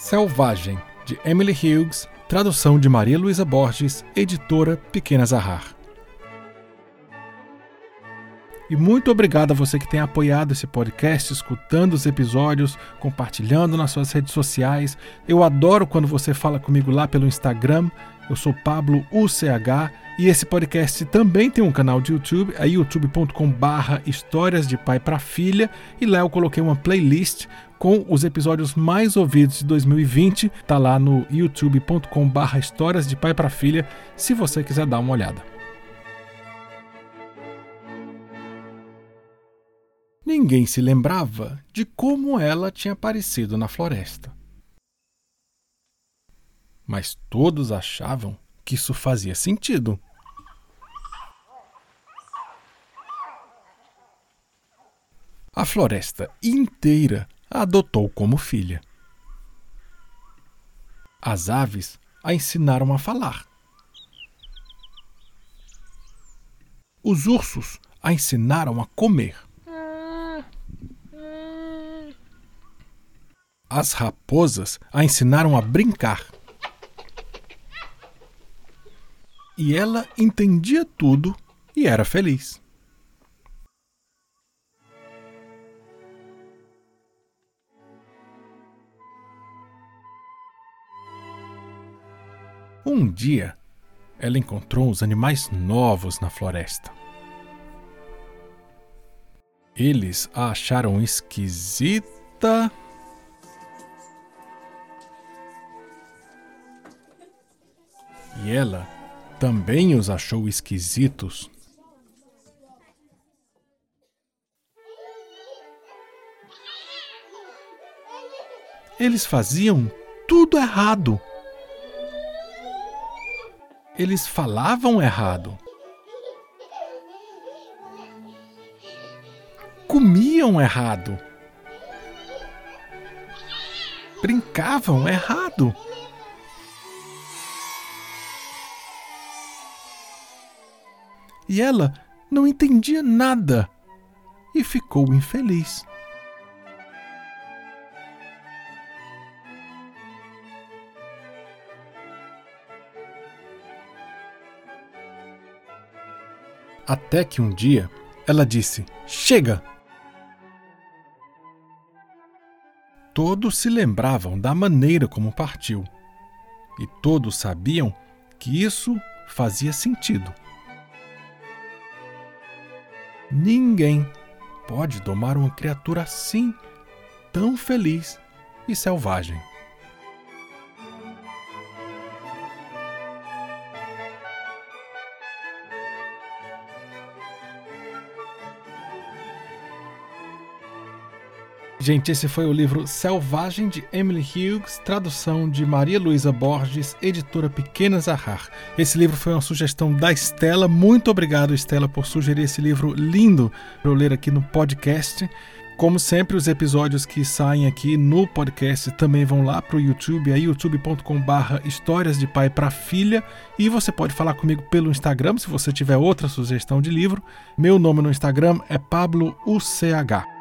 Selvagem, de Emily Hughes, tradução de Maria Luísa Borges, editora Pequena Zahar. E muito obrigado a você que tem apoiado esse podcast, escutando os episódios, compartilhando nas suas redes sociais. Eu adoro quando você fala comigo lá pelo Instagram. Eu sou Pablo UCH e esse podcast também tem um canal de YouTube, é youtube.com/barra Histórias de Pai para Filha. E lá eu coloquei uma playlist com os episódios mais ouvidos de 2020. Tá lá no youtube.com/barra Histórias de Pai para Filha, se você quiser dar uma olhada. Ninguém se lembrava de como ela tinha aparecido na floresta. Mas todos achavam que isso fazia sentido. A floresta inteira a adotou como filha. As aves a ensinaram a falar. Os ursos a ensinaram a comer. As raposas a ensinaram a brincar. E ela entendia tudo e era feliz. Um dia, ela encontrou os animais novos na floresta. Eles a acharam esquisita e ela também os achou esquisitos. Eles faziam tudo errado. Eles falavam errado. Comiam errado. Brincavam errado. E ela não entendia nada e ficou infeliz. Até que um dia ela disse: Chega! Todos se lembravam da maneira como partiu, e todos sabiam que isso fazia sentido. Ninguém pode domar uma criatura assim, tão feliz e selvagem. Gente, esse foi o livro Selvagem de Emily Hughes, tradução de Maria Luísa Borges, editora Pequena Zahar. Esse livro foi uma sugestão da Estela. Muito obrigado, Estela, por sugerir esse livro lindo para eu ler aqui no podcast. Como sempre, os episódios que saem aqui no podcast também vão lá para o YouTube, é youtube.com/barra Histórias de Pai para Filha. E você pode falar comigo pelo Instagram se você tiver outra sugestão de livro. Meu nome no Instagram é Pablo UCH.